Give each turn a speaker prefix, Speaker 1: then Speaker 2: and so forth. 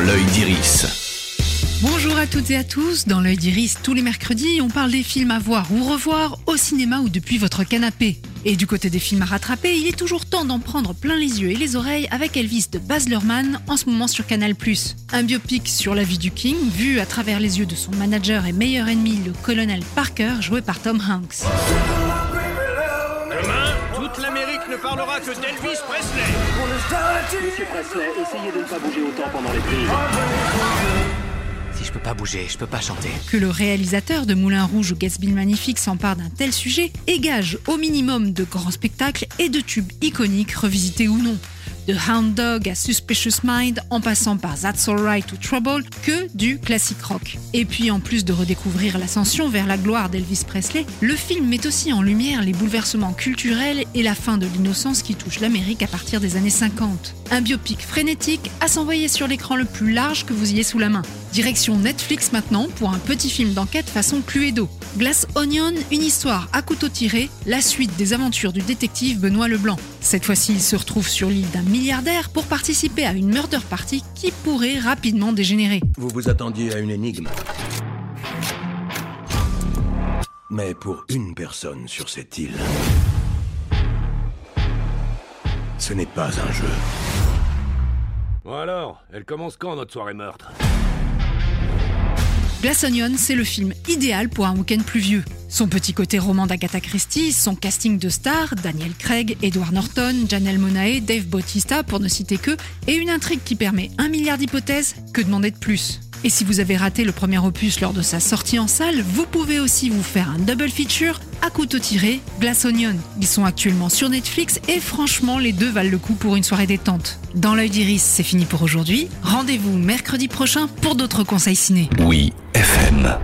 Speaker 1: l'œil d'Iris.
Speaker 2: Bonjour à toutes et à tous. Dans l'œil d'Iris, tous les mercredis, on parle des films à voir ou revoir au cinéma ou depuis votre canapé. Et du côté des films à rattraper, il est toujours temps d'en prendre plein les yeux et les oreilles avec Elvis de Baz en ce moment sur Canal+. Un biopic sur la vie du King, vu à travers les yeux de son manager et meilleur ennemi, le colonel Parker, joué par Tom Hanks.
Speaker 3: Toute l'Amérique ne parlera que d'Elvis Presley.
Speaker 4: Monsieur Presley, essayez de ne pas bouger autant pendant les prises.
Speaker 5: Si je peux pas bouger, je peux pas chanter.
Speaker 2: Que le réalisateur de Moulin Rouge ou Gatsby le Magnifique s'empare d'un tel sujet égage au minimum de grands spectacles et de tubes iconiques revisités ou non. De Hound Dog à Suspicious Mind, en passant par That's Alright ou Trouble, que du classique rock. Et puis en plus de redécouvrir l'ascension vers la gloire d'Elvis Presley, le film met aussi en lumière les bouleversements culturels et la fin de l'innocence qui touche l'Amérique à partir des années 50. Un biopic frénétique à s'envoyer sur l'écran le plus large que vous ayez sous la main. Direction Netflix maintenant pour un petit film d'enquête façon Cluedo. Glass Onion, une histoire à couteau tiré, la suite des aventures du détective Benoît Leblanc. Cette fois-ci, il se retrouve sur l'île d'un milliardaire pour participer à une murder party qui pourrait rapidement dégénérer.
Speaker 6: Vous vous attendiez à une énigme. Mais pour une personne sur cette île, ce n'est pas un jeu.
Speaker 3: Bon alors, elle commence quand notre soirée meurtre?
Speaker 2: Glass Onion, c'est le film idéal pour un week-end pluvieux. Son petit côté roman d'Agatha Christie, son casting de stars, Daniel Craig, Edward Norton, Janelle Monae, Dave Bautista, pour ne citer que, et une intrigue qui permet un milliard d'hypothèses, que demander de plus? Et si vous avez raté le premier opus lors de sa sortie en salle, vous pouvez aussi vous faire un double feature à couteau tiré, Glass Onion. Ils sont actuellement sur Netflix et franchement, les deux valent le coup pour une soirée détente. Dans l'œil d'Iris, c'est fini pour aujourd'hui. Rendez-vous mercredi prochain pour d'autres conseils ciné.
Speaker 1: Oui, FM.